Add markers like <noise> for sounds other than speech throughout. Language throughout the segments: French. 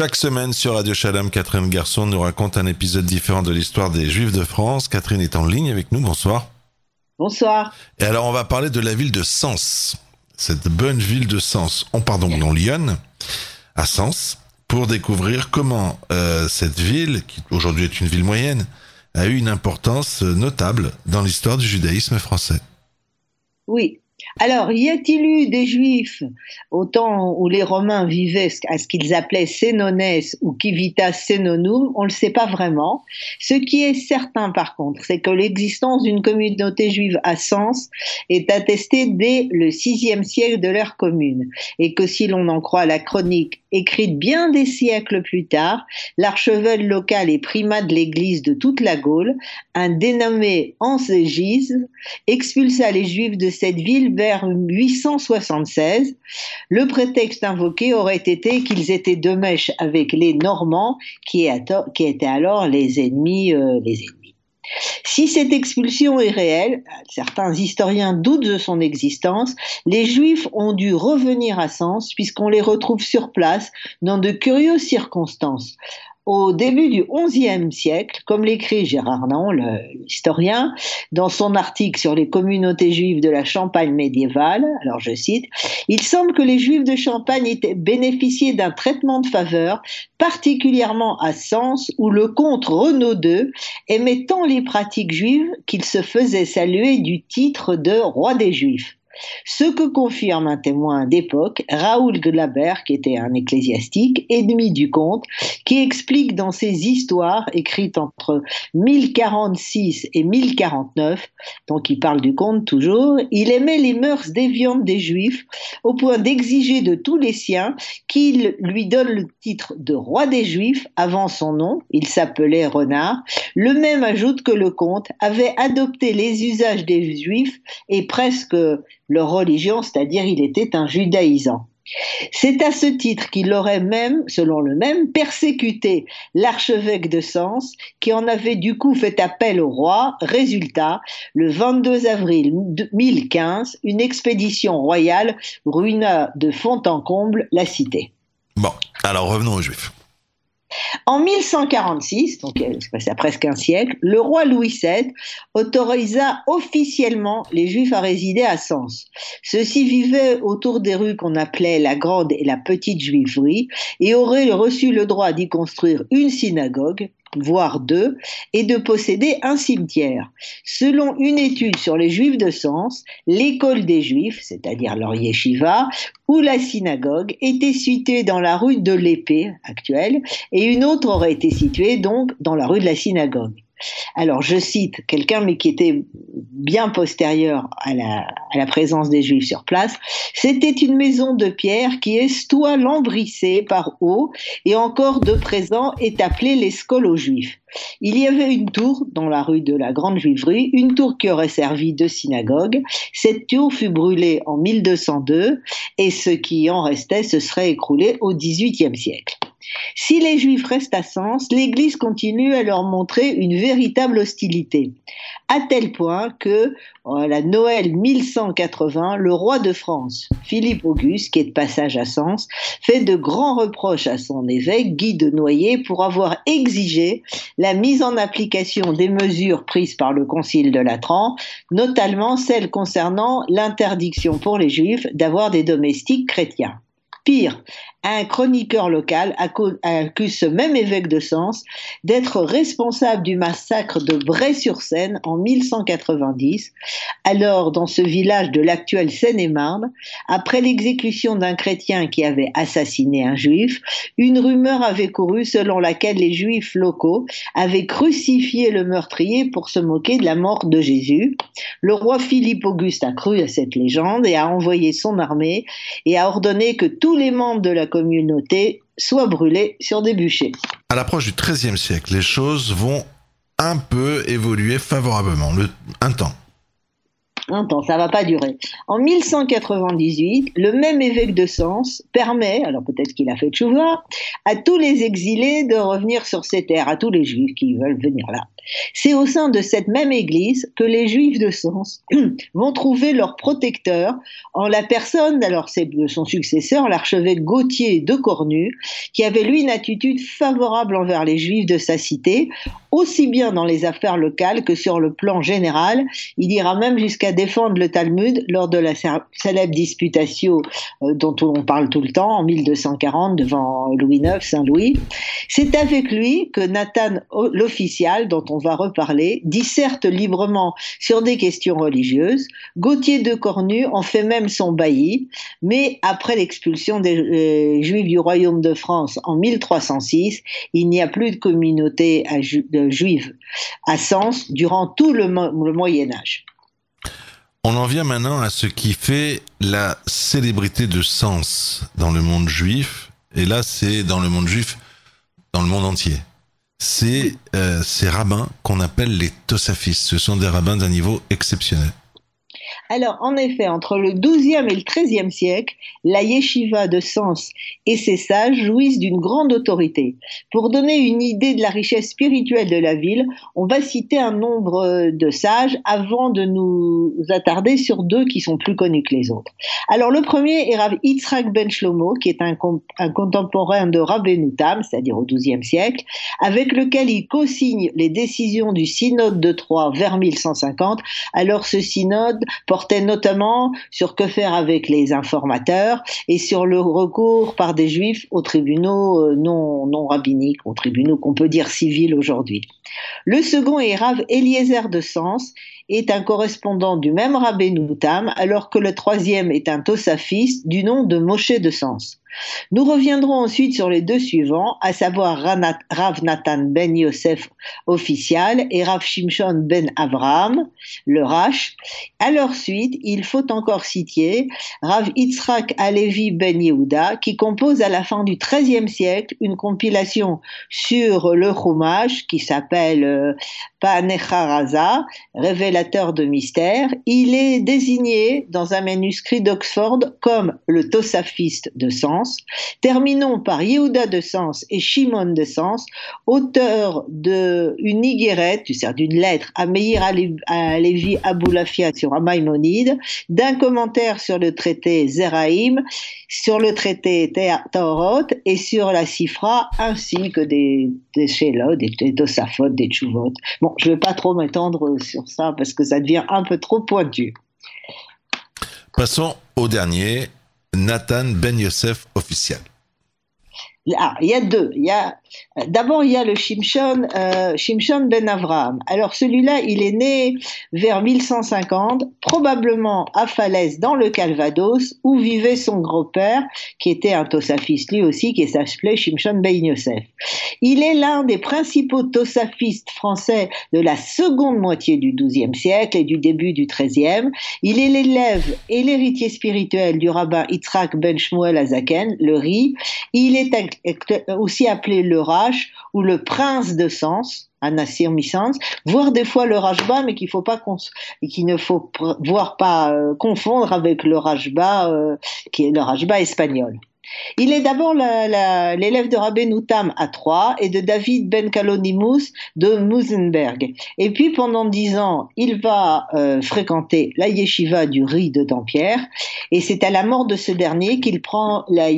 Chaque semaine sur Radio Shalom, Catherine Garçon nous raconte un épisode différent de l'histoire des Juifs de France. Catherine est en ligne avec nous, bonsoir. Bonsoir. Et alors on va parler de la ville de Sens, cette bonne ville de Sens. On part donc dans Lyon, à Sens, pour découvrir comment euh, cette ville, qui aujourd'hui est une ville moyenne, a eu une importance notable dans l'histoire du judaïsme français. Oui, alors, y a-t-il eu des Juifs au temps où les Romains vivaient à ce qu'ils appelaient Sénones ou Civitas Senonum On ne le sait pas vraiment. Ce qui est certain, par contre, c'est que l'existence d'une communauté juive à Sens est attestée dès le VIe siècle de l'ère commune, et que si l'on en croit la chronique écrite bien des siècles plus tard, l'archevêque local et primat de l'Église de toute la Gaule, un dénommé Anségise, expulsa les Juifs de cette ville vers 876. Le prétexte invoqué aurait été qu'ils étaient de mèche avec les Normands, qui, étaient alors les ennemis, euh, les ennemis. Si cette expulsion est réelle, certains historiens doutent de son existence, les Juifs ont dû revenir à Sens puisqu'on les retrouve sur place dans de curieuses circonstances au début du XIe siècle, comme l'écrit Gérard Nan, l'historien, dans son article sur les communautés juives de la Champagne médiévale, alors je cite, il semble que les juifs de Champagne étaient bénéficiés d'un traitement de faveur, particulièrement à Sens, où le comte Renaud II aimait tant les pratiques juives qu'il se faisait saluer du titre de roi des juifs. Ce que confirme un témoin d'époque, Raoul Glaber, qui était un ecclésiastique, ennemi du comte, qui explique dans ses histoires écrites entre 1046 et 1049, donc il parle du comte toujours, il aimait les mœurs déviantes des juifs au point d'exiger de tous les siens qu'il lui donne le titre de roi des juifs avant son nom, il s'appelait Renard. Le même ajoute que le comte avait adopté les usages des juifs et presque leur religion, c'est-à-dire il était un judaïsant. C'est à ce titre qu'il aurait même, selon le même, persécuté l'archevêque de Sens, qui en avait du coup fait appel au roi. Résultat, le 22 avril 1015, une expédition royale ruina de fond en comble la cité. Bon, alors revenons aux Juifs. En 1146, donc euh, presque un siècle, le roi Louis VII autorisa officiellement les Juifs à résider à Sens. Ceux-ci vivaient autour des rues qu'on appelait la Grande et la Petite Juiverie et auraient reçu le droit d'y construire une synagogue, voire deux, et de posséder un cimetière. Selon une étude sur les juifs de Sens, l'école des juifs, c'est-à-dire leur yeshiva, ou la synagogue, était située dans la rue de l'Épée actuelle, et une autre aurait été située donc dans la rue de la synagogue. Alors, je cite quelqu'un, mais qui était bien postérieur à la, présence des Juifs sur place. C'était une maison de pierre qui estoua lambrissée par eau et encore de présent est appelée l'escole aux Juifs. Il y avait une tour dans la rue de la Grande Juiverie, une tour qui aurait servi de synagogue. Cette tour fut brûlée en 1202 et ce qui en restait se serait écroulé au XVIIIe siècle. Si les Juifs restent à Sens, l'Église continue à leur montrer une véritable hostilité, à tel point que, à la Noël 1180, le roi de France, Philippe Auguste, qui est de passage à Sens, fait de grands reproches à son évêque, Guy de Noyer, pour avoir exigé la mise en application des mesures prises par le Concile de Latran, notamment celles concernant l'interdiction pour les Juifs d'avoir des domestiques chrétiens. Pire, un chroniqueur local accuse ce même évêque de Sens d'être responsable du massacre de Bray-sur-Seine en 1190. Alors, dans ce village de l'actuelle Seine-et-Marne, après l'exécution d'un chrétien qui avait assassiné un juif, une rumeur avait couru selon laquelle les juifs locaux avaient crucifié le meurtrier pour se moquer de la mort de Jésus. Le roi Philippe Auguste a cru à cette légende et a envoyé son armée et a ordonné que tous les membres de la communauté soit brûlée sur des bûchers. À l'approche du XIIIe siècle, les choses vont un peu évoluer favorablement, le, un temps. Longtemps, ça va pas durer. En 1198, le même évêque de Sens permet, alors peut-être qu'il a fait chouva, à tous les exilés de revenir sur ces terres, à tous les juifs qui veulent venir là. C'est au sein de cette même église que les juifs de Sens <clears throat> vont trouver leur protecteur en la personne, alors de son successeur, l'archevêque Gauthier de Cornu, qui avait lui une attitude favorable envers les juifs de sa cité, aussi bien dans les affaires locales que sur le plan général. Il ira même jusqu'à défendre le Talmud lors de la célèbre disputatio euh, dont on parle tout le temps en 1240 devant Louis IX, Saint-Louis. C'est avec lui que Nathan l'official, dont on va reparler, disserte librement sur des questions religieuses. Gauthier de Cornu en fait même son bailli, mais après l'expulsion des euh, Juifs du royaume de France en 1306, il n'y a plus de communauté juive à Sens durant tout le Moyen Âge. On en vient maintenant à ce qui fait la célébrité de Sens dans le monde juif, et là c'est dans le monde juif, dans le monde entier c'est euh, ces rabbins qu'on appelle les tosafistes. Ce sont des rabbins d'un niveau exceptionnel. Alors, en effet, entre le XIIe et le XIIIe siècle, la yeshiva de Sens et ses sages jouissent d'une grande autorité. Pour donner une idée de la richesse spirituelle de la ville, on va citer un nombre de sages avant de nous attarder sur deux qui sont plus connus que les autres. Alors, le premier est Rav Yitzhak Ben Shlomo, qui est un, contemporain de Rabbeinu Tam, c'est-à-dire au XIIe siècle, avec lequel il co-signe les décisions du synode de Troyes vers 1150. Alors, ce synode portait notamment sur que faire avec les informateurs et sur le recours par des juifs aux tribunaux euh, non, non rabbiniques, aux tribunaux qu'on peut dire civils aujourd'hui. Le second est Rav Eliezer de Sens, est un correspondant du même Rabbeinu Tam, alors que le troisième est un tosafiste du nom de Moshe de Sens. Nous reviendrons ensuite sur les deux suivants, à savoir Rav Nathan ben Yosef official et Rav Shimshon ben Avraham, le Rach. À leur suite, il faut encore citer Rav Yitzhak Alevi ben Yehuda, qui compose à la fin du XIIIe siècle une compilation sur le Chumash qui s'appelle euh, Panecharaza, révélateur de mystère. Il est désigné dans un manuscrit d'Oxford comme le Tosafiste de Terminons par Yehuda de Sens et Shimon de Sens, auteurs d'une iguérette, d'une lettre à Meir Alevi Aboulafia sur Maïmonide, d'un commentaire sur le traité Zeraïm, sur le traité Taorot et sur la Sifra, ainsi que des, des des, des Tosafot, des Tchouvot. Bon, je ne vais pas trop m'étendre sur ça parce que ça devient un peu trop pointu. Passons au dernier, Nathan Ben Yosef officiel. Ah, il y a deux. Il y a D'abord, il y a le Shimshon, euh, ben Avraham. Alors celui-là, il est né vers 1150, probablement à Falaise, dans le Calvados, où vivait son grand-père, qui était un tosafiste lui aussi, qui s'appelait Shimshon ben Yosef. Il est l'un des principaux tosafistes français de la seconde moitié du XIIe siècle et du début du XIIIe. Il est l'élève et l'héritier spirituel du rabbin Yitzhak ben Shmuel Azaken, le RI. Il est aussi appelé le ou le prince de Sens, à Nassir Missens, voire des fois le Rajba, mais qu'il ne faut voir pas euh, confondre avec le Rajba, euh, qui est le Rajba espagnol. Il est d'abord l'élève de Rabbi Noutam à Troyes et de David Ben Kalonimus de Musenberg. Et puis pendant dix ans, il va euh, fréquenter la yeshiva du Riz de Dampierre et c'est à la mort de ce dernier qu'il prend la,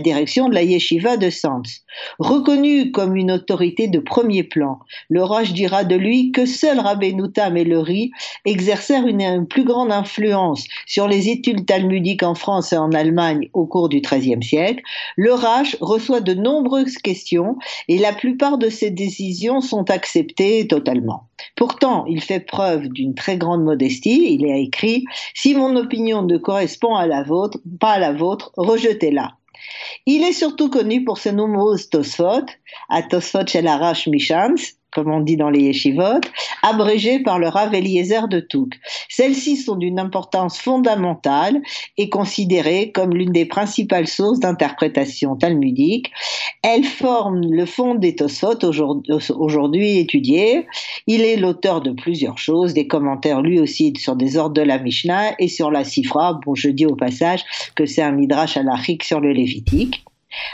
direction de la yeshiva de Sens. Reconnu comme une autorité de premier plan, le Roche dira de lui que seul Rabbi Noutam et le Riz exercèrent une, plus grande influence sur les études talmudiques en France et en Allemagne au cours du XIIIe siècle le RACH reçoit de nombreuses questions et la plupart de ses décisions sont acceptées totalement. Pourtant, il fait preuve d'une très grande modestie. Il a écrit Si mon opinion ne correspond à la vôtre, pas à la vôtre, rejetez-la. Il est surtout connu pour ses nombreuses tosfot, à tosfot shel Arash Mishans, comme on dit dans les yeshivot, abrégées par le Rav Eliezer de Touk. Celles-ci sont d'une importance fondamentale et considérées comme l'une des principales sources d'interprétation talmudique. Elles forment le fond des Tosfot aujourd'hui étudiés. Il est l'auteur de plusieurs choses, des commentaires lui aussi sur des ordres de la Mishnah et sur la Sifra. Bon, je dis au passage que c'est un midrash halachique sur le Lévitique.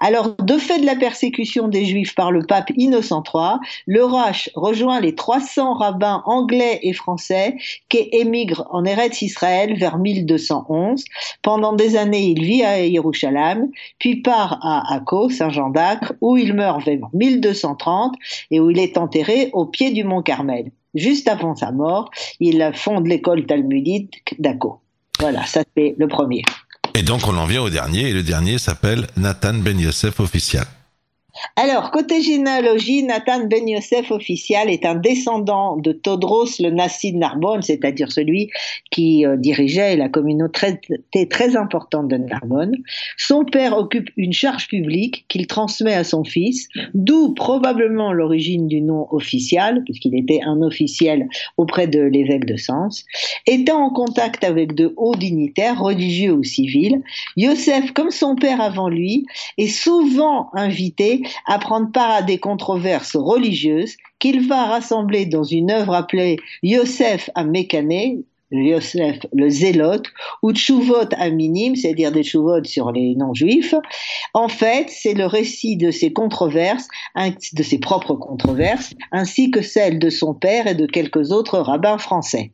Alors, de fait de la persécution des Juifs par le pape Innocent III, le Rach rejoint les 300 rabbins anglais et français qui émigrent en Eretz Israël vers 1211. Pendant des années, il vit à Jérusalem, puis part à Akko, Saint-Jean d'Acre, où il meurt vers 1230 et où il est enterré au pied du mont Carmel. Juste avant sa mort, il fonde l'école talmudique d'Akko. Voilà, ça c'est le premier. Et donc on en vient au dernier, et le dernier s'appelle Nathan Ben Yosef officiel. Alors, côté généalogie, Nathan Ben Yosef officiel est un descendant de Todros le Nassi de Narbonne, c'est-à-dire celui qui euh, dirigeait la communauté très, très importante de Narbonne. Son père occupe une charge publique qu'il transmet à son fils, d'où probablement l'origine du nom officiel, puisqu'il était un officiel auprès de l'évêque de Sens. Étant en contact avec de hauts dignitaires, religieux ou civils, Yosef, comme son père avant lui, est souvent invité à prendre part à des controverses religieuses qu'il va rassembler dans une œuvre appelée Yosef à Mécané, Yosef le zélote, ou Tchouvot à minime, c'est-à-dire des Tchouvot sur les non-juifs. En fait, c'est le récit de ses controverses, de ses propres controverses, ainsi que celles de son père et de quelques autres rabbins français.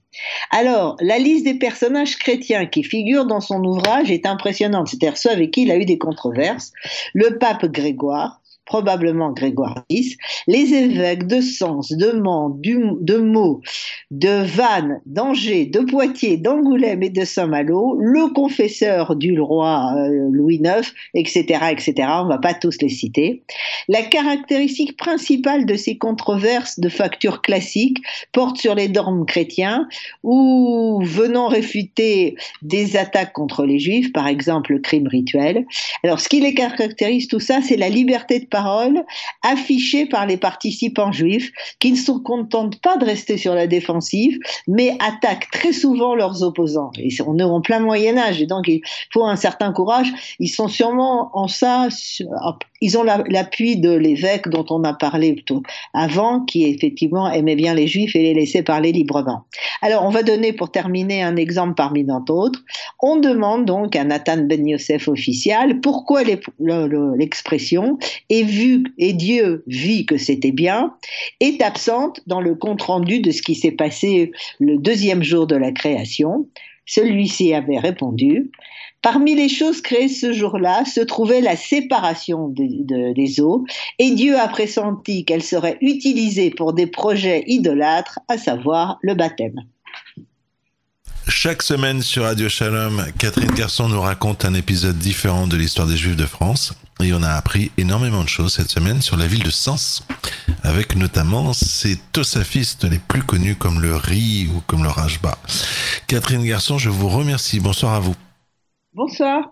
Alors, la liste des personnages chrétiens qui figurent dans son ouvrage est impressionnante, c'est-à-dire ceux avec qui il a eu des controverses. Le pape Grégoire, probablement Grégoire X, les évêques de Sens, de Mans, de Meaux, de Vannes, d'Angers, de Poitiers, d'Angoulême et de Saint-Malo, le confesseur du roi euh, Louis IX, etc., etc. On ne va pas tous les citer. La caractéristique principale de ces controverses de facture classique porte sur les dogmes chrétiens ou venant réfuter des attaques contre les juifs, par exemple le crime rituel. Alors, ce qui les caractérise tout ça, c'est la liberté de parole affichée par les participants juifs qui ne se contentent pas de rester sur la défensive, mais attaquent très souvent leurs opposants. Et on est en plein Moyen Âge, et donc il faut un certain courage. Ils sont sûrement en ça, ils ont l'appui de l'évêque dont on a parlé plutôt avant, qui effectivement aimait bien les juifs et les laissait parler librement. Alors on va donner pour terminer un exemple parmi d'autres. On demande donc à Nathan Ben Yosef officiel pourquoi l'expression et Dieu vit que c'était bien est absente dans le compte rendu de ce qui s'est passé le deuxième jour de la création. Celui-ci avait répondu Parmi les choses créées ce jour-là se trouvait la séparation des eaux, et Dieu a pressenti qu'elle serait utilisée pour des projets idolâtres, à savoir le baptême. Chaque semaine sur Radio Shalom, Catherine Garçon nous raconte un épisode différent de l'histoire des Juifs de France. Et on a appris énormément de choses cette semaine sur la ville de Sens, avec notamment ces tosafistes les plus connus comme le Ri ou comme le Rajba. Catherine Garçon, je vous remercie. Bonsoir à vous. Bonsoir.